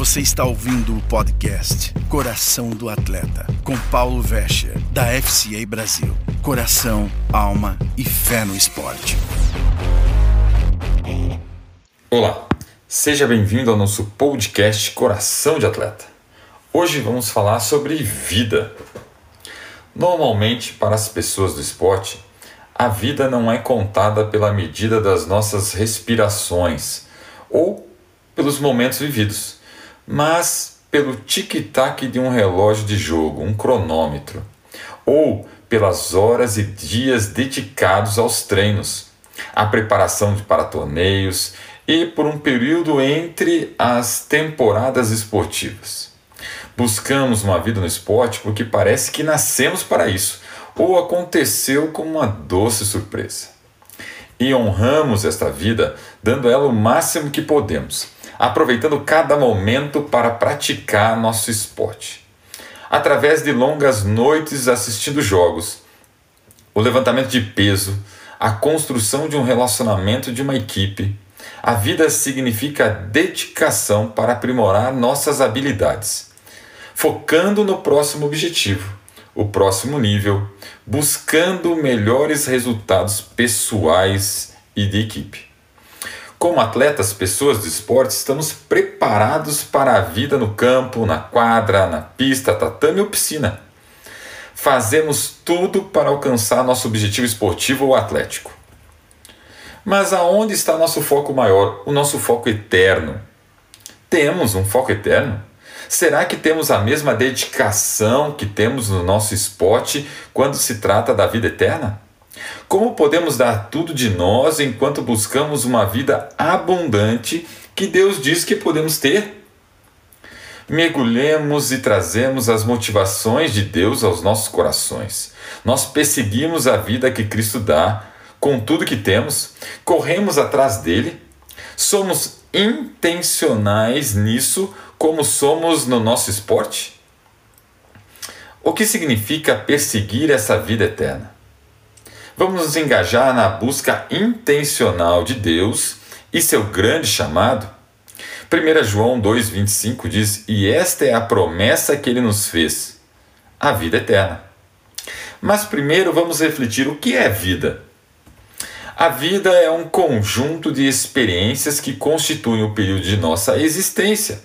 Você está ouvindo o podcast Coração do Atleta, com Paulo Vescher, da FCA Brasil. Coração, alma e fé no esporte. Olá, seja bem-vindo ao nosso podcast Coração de Atleta. Hoje vamos falar sobre vida. Normalmente, para as pessoas do esporte, a vida não é contada pela medida das nossas respirações ou pelos momentos vividos mas pelo tic-tac de um relógio de jogo, um cronômetro, ou pelas horas e dias dedicados aos treinos, à preparação para torneios e por um período entre as temporadas esportivas. Buscamos uma vida no esporte porque parece que nascemos para isso, ou aconteceu como uma doce surpresa. E honramos esta vida dando ela o máximo que podemos aproveitando cada momento para praticar nosso esporte. Através de longas noites assistindo jogos, o levantamento de peso, a construção de um relacionamento de uma equipe, a vida significa dedicação para aprimorar nossas habilidades, focando no próximo objetivo, o próximo nível, buscando melhores resultados pessoais e de equipe. Como atletas, pessoas de esporte, estamos preparados para a vida no campo, na quadra, na pista, tatame ou piscina. Fazemos tudo para alcançar nosso objetivo esportivo ou atlético. Mas aonde está nosso foco maior, o nosso foco eterno? Temos um foco eterno? Será que temos a mesma dedicação que temos no nosso esporte quando se trata da vida eterna? Como podemos dar tudo de nós enquanto buscamos uma vida abundante que Deus diz que podemos ter? Mergulhemos e trazemos as motivações de Deus aos nossos corações. Nós perseguimos a vida que Cristo dá com tudo que temos, corremos atrás dele, somos intencionais nisso como somos no nosso esporte? O que significa perseguir essa vida eterna? Vamos nos engajar na busca intencional de Deus e seu grande chamado? 1 João 2,25 diz: E esta é a promessa que ele nos fez, a vida eterna. Mas primeiro vamos refletir o que é vida. A vida é um conjunto de experiências que constituem o período de nossa existência,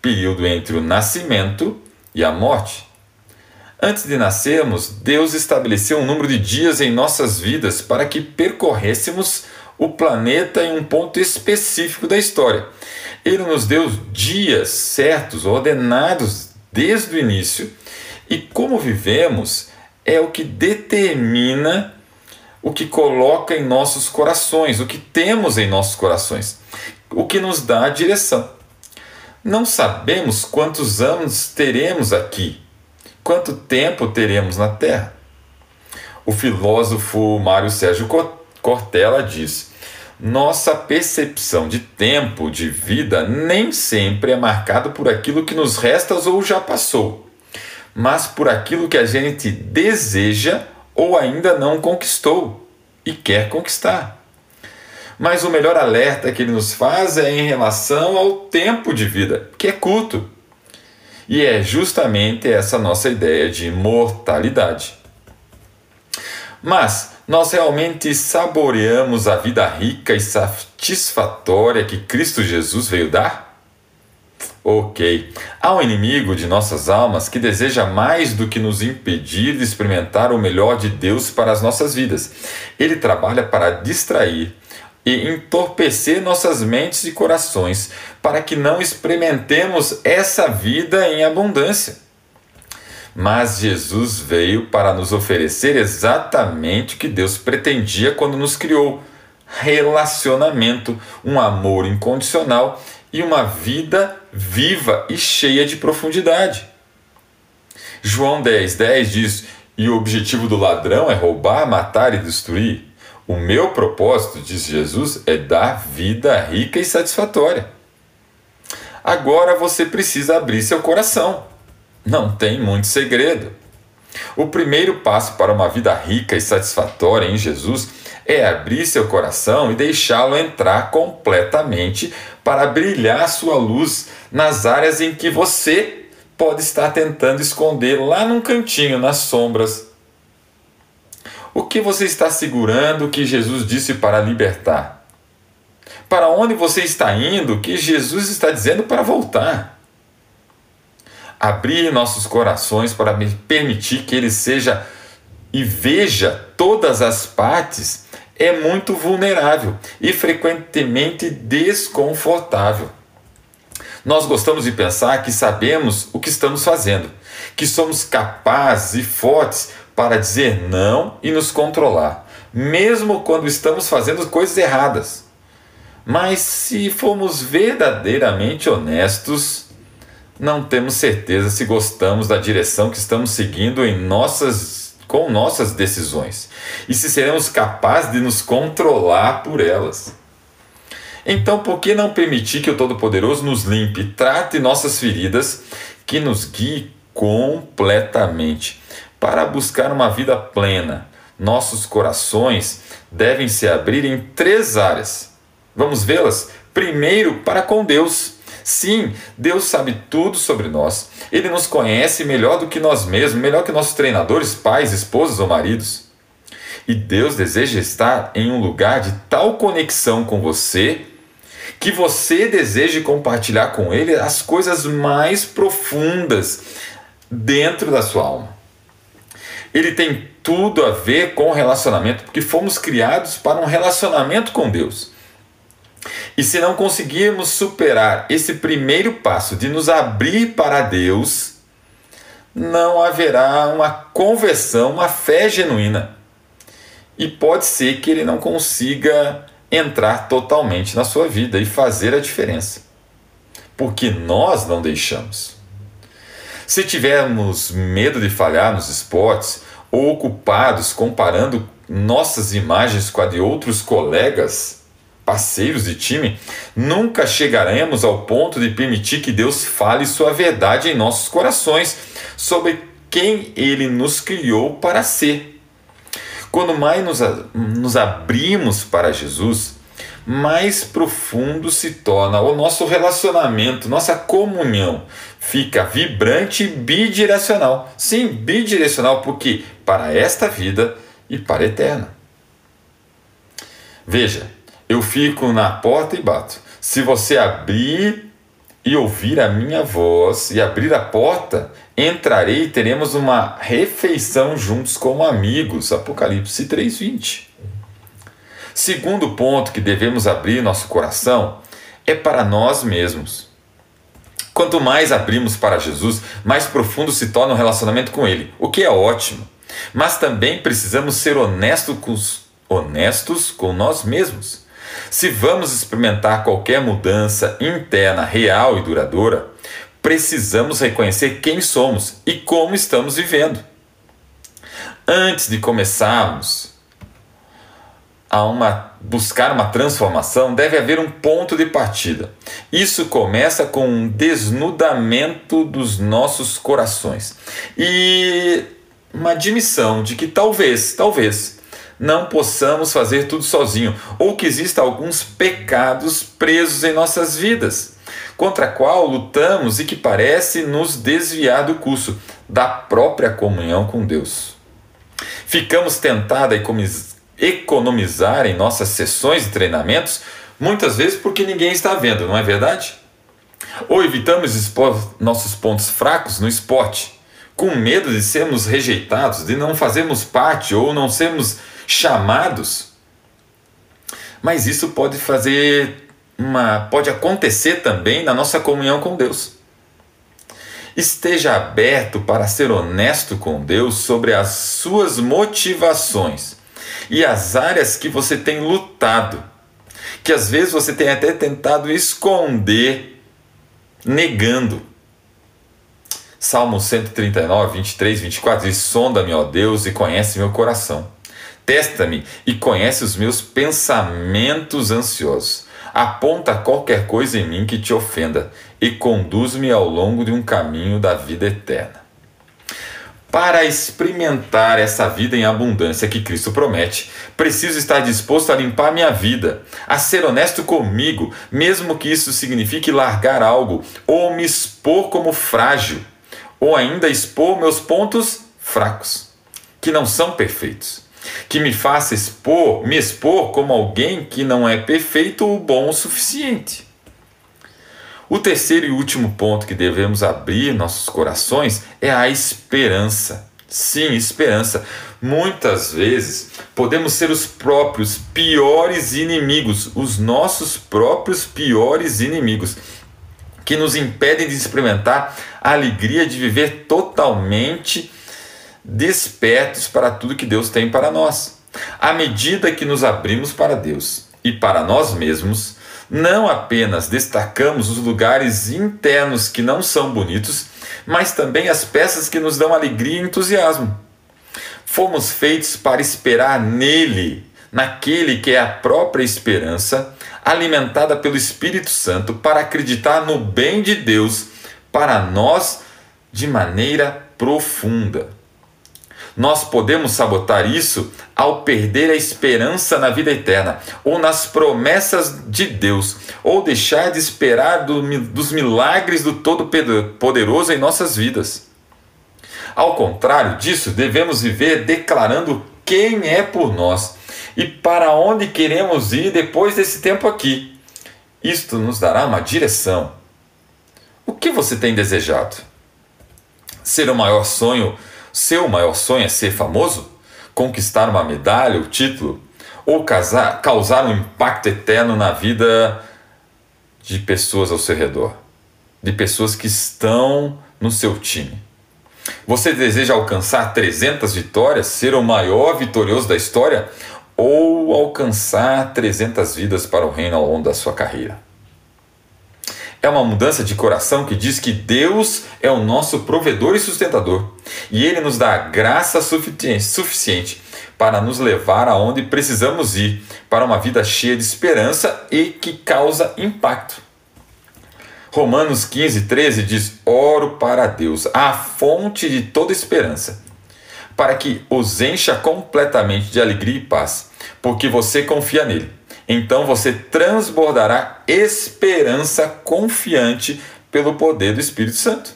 período entre o nascimento e a morte. Antes de nascermos, Deus estabeleceu um número de dias em nossas vidas para que percorrêssemos o planeta em um ponto específico da história. Ele nos deu dias certos, ordenados desde o início, e como vivemos é o que determina o que coloca em nossos corações, o que temos em nossos corações, o que nos dá a direção. Não sabemos quantos anos teremos aqui, Quanto tempo teremos na Terra? O filósofo Mário Sérgio Cortella diz: nossa percepção de tempo, de vida, nem sempre é marcado por aquilo que nos resta ou já passou, mas por aquilo que a gente deseja ou ainda não conquistou e quer conquistar. Mas o melhor alerta que ele nos faz é em relação ao tempo de vida, que é curto. E é justamente essa nossa ideia de mortalidade. Mas nós realmente saboreamos a vida rica e satisfatória que Cristo Jesus veio dar? Ok, há um inimigo de nossas almas que deseja mais do que nos impedir de experimentar o melhor de Deus para as nossas vidas. Ele trabalha para distrair, e entorpecer nossas mentes e corações, para que não experimentemos essa vida em abundância. Mas Jesus veio para nos oferecer exatamente o que Deus pretendia quando nos criou: relacionamento, um amor incondicional e uma vida viva e cheia de profundidade. João 10,10 10 diz: E o objetivo do ladrão é roubar, matar e destruir. O meu propósito, diz Jesus, é dar vida rica e satisfatória. Agora você precisa abrir seu coração. Não tem muito segredo. O primeiro passo para uma vida rica e satisfatória em Jesus é abrir seu coração e deixá-lo entrar completamente para brilhar sua luz nas áreas em que você pode estar tentando esconder lá num cantinho, nas sombras. O que você está segurando que Jesus disse para libertar? Para onde você está indo que Jesus está dizendo para voltar? Abrir nossos corações para permitir que Ele seja e veja todas as partes é muito vulnerável e frequentemente desconfortável. Nós gostamos de pensar que sabemos o que estamos fazendo, que somos capazes e fortes para dizer não e nos controlar, mesmo quando estamos fazendo coisas erradas. Mas se formos verdadeiramente honestos, não temos certeza se gostamos da direção que estamos seguindo em nossas com nossas decisões e se seremos capazes de nos controlar por elas. Então, por que não permitir que o Todo-Poderoso nos limpe, trate nossas feridas, que nos guie completamente para buscar uma vida plena? Nossos corações devem se abrir em três áreas. Vamos vê-las? Primeiro, para com Deus Sim, Deus sabe tudo sobre nós. Ele nos conhece melhor do que nós mesmos, melhor que nossos treinadores, pais, esposas ou maridos. E Deus deseja estar em um lugar de tal conexão com você que você deseje compartilhar com Ele as coisas mais profundas dentro da sua alma. Ele tem tudo a ver com relacionamento, porque fomos criados para um relacionamento com Deus. E se não conseguirmos superar esse primeiro passo de nos abrir para Deus, não haverá uma conversão, uma fé genuína. E pode ser que ele não consiga entrar totalmente na sua vida e fazer a diferença. Porque nós não deixamos. Se tivermos medo de falhar nos esportes ocupados comparando nossas imagens com a de outros colegas, parceiros de time, nunca chegaremos ao ponto de permitir que Deus fale sua verdade em nossos corações sobre quem Ele nos criou para ser. Quando mais nos, nos abrimos para Jesus, mais profundo se torna o nosso relacionamento, nossa comunhão fica vibrante e bidirecional. Sim, bidirecional, porque para esta vida e para a eterna. Veja, eu fico na porta e bato. Se você abrir e ouvir a minha voz e abrir a porta, entrarei e teremos uma refeição juntos como amigos. Apocalipse 3:20. Segundo ponto que devemos abrir nosso coração é para nós mesmos. Quanto mais abrimos para Jesus, mais profundo se torna o relacionamento com Ele, o que é ótimo. Mas também precisamos ser honestos com, honestos com nós mesmos. Se vamos experimentar qualquer mudança interna real e duradoura, precisamos reconhecer quem somos e como estamos vivendo. Antes de começarmos a uma, buscar uma transformação, deve haver um ponto de partida. Isso começa com um desnudamento dos nossos corações e uma admissão de que talvez, talvez, não possamos fazer tudo sozinho, ou que exista alguns pecados presos em nossas vidas, contra qual lutamos e que parece nos desviar do curso da própria comunhão com Deus. Ficamos tentados a economizar em nossas sessões e treinamentos, muitas vezes porque ninguém está vendo, não é verdade? Ou evitamos expor nossos pontos fracos no esporte, com medo de sermos rejeitados, de não fazermos parte ou não sermos chamados, mas isso pode fazer uma pode acontecer também na nossa comunhão com Deus. Esteja aberto para ser honesto com Deus sobre as suas motivações e as áreas que você tem lutado, que às vezes você tem até tentado esconder, negando. Salmo 139, 23, 24 diz: Sonda-me, ó Deus, e conhece meu coração. Testa-me e conhece os meus pensamentos ansiosos. Aponta qualquer coisa em mim que te ofenda e conduz-me ao longo de um caminho da vida eterna. Para experimentar essa vida em abundância que Cristo promete, preciso estar disposto a limpar minha vida, a ser honesto comigo, mesmo que isso signifique largar algo ou me expor como frágil, ou ainda expor meus pontos fracos, que não são perfeitos, que me faça expor, me expor como alguém que não é perfeito ou bom o suficiente. O terceiro e último ponto que devemos abrir nossos corações é a esperança. Sim, esperança. Muitas vezes podemos ser os próprios piores inimigos, os nossos próprios piores inimigos, que nos impedem de experimentar a alegria de viver totalmente despertos para tudo que Deus tem para nós. À medida que nos abrimos para Deus e para nós mesmos, não apenas destacamos os lugares internos que não são bonitos, mas também as peças que nos dão alegria e entusiasmo. Fomos feitos para esperar nele, naquele que é a própria esperança, alimentada pelo Espírito Santo, para acreditar no bem de Deus para nós de maneira profunda. Nós podemos sabotar isso ao perder a esperança na vida eterna, ou nas promessas de Deus, ou deixar de esperar do, dos milagres do Todo-Poderoso em nossas vidas. Ao contrário disso, devemos viver declarando quem é por nós e para onde queremos ir depois desse tempo aqui. Isto nos dará uma direção. O que você tem desejado? Ser o maior sonho seu maior sonho é ser famoso? Conquistar uma medalha, o título? Ou casar, causar um impacto eterno na vida de pessoas ao seu redor? De pessoas que estão no seu time? Você deseja alcançar 300 vitórias, ser o maior vitorioso da história? Ou alcançar 300 vidas para o reino ao longo da sua carreira? É uma mudança de coração que diz que Deus é o nosso provedor e sustentador, e Ele nos dá graça suficiente para nos levar aonde precisamos ir, para uma vida cheia de esperança e que causa impacto. Romanos 15, 13 diz: Oro para Deus, a fonte de toda esperança, para que os encha completamente de alegria e paz, porque você confia nele então você transbordará esperança confiante pelo poder do Espírito Santo.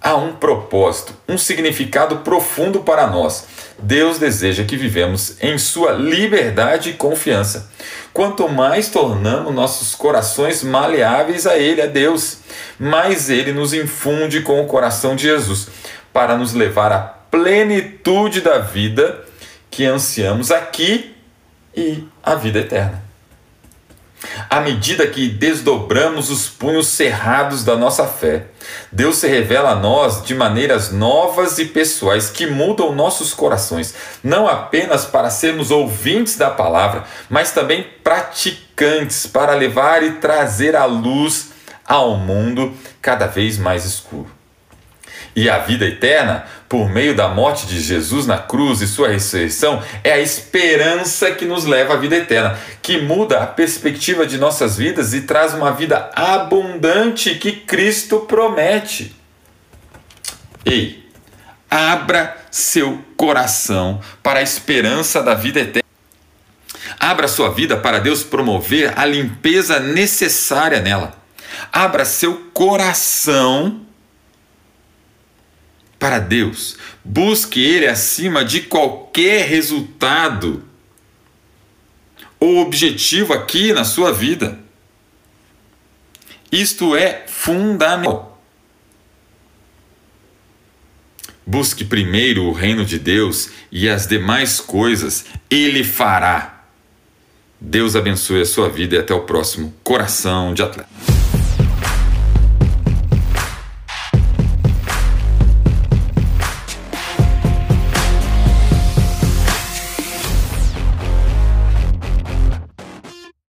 Há um propósito, um significado profundo para nós. Deus deseja que vivemos em sua liberdade e confiança. Quanto mais tornamos nossos corações maleáveis a Ele, a Deus, mais Ele nos infunde com o coração de Jesus, para nos levar à plenitude da vida que ansiamos aqui e a vida eterna. À medida que desdobramos os punhos cerrados da nossa fé, Deus se revela a nós de maneiras novas e pessoais que mudam nossos corações, não apenas para sermos ouvintes da palavra, mas também praticantes para levar e trazer a luz ao mundo cada vez mais escuro e a vida eterna, por meio da morte de Jesus na cruz e sua ressurreição, é a esperança que nos leva à vida eterna, que muda a perspectiva de nossas vidas e traz uma vida abundante que Cristo promete. Ei, abra seu coração para a esperança da vida eterna. Abra sua vida para Deus promover a limpeza necessária nela. Abra seu coração para Deus. Busque Ele acima de qualquer resultado ou objetivo aqui na sua vida. Isto é fundamental. Busque primeiro o reino de Deus e as demais coisas Ele fará. Deus abençoe a sua vida e até o próximo Coração de Atleta.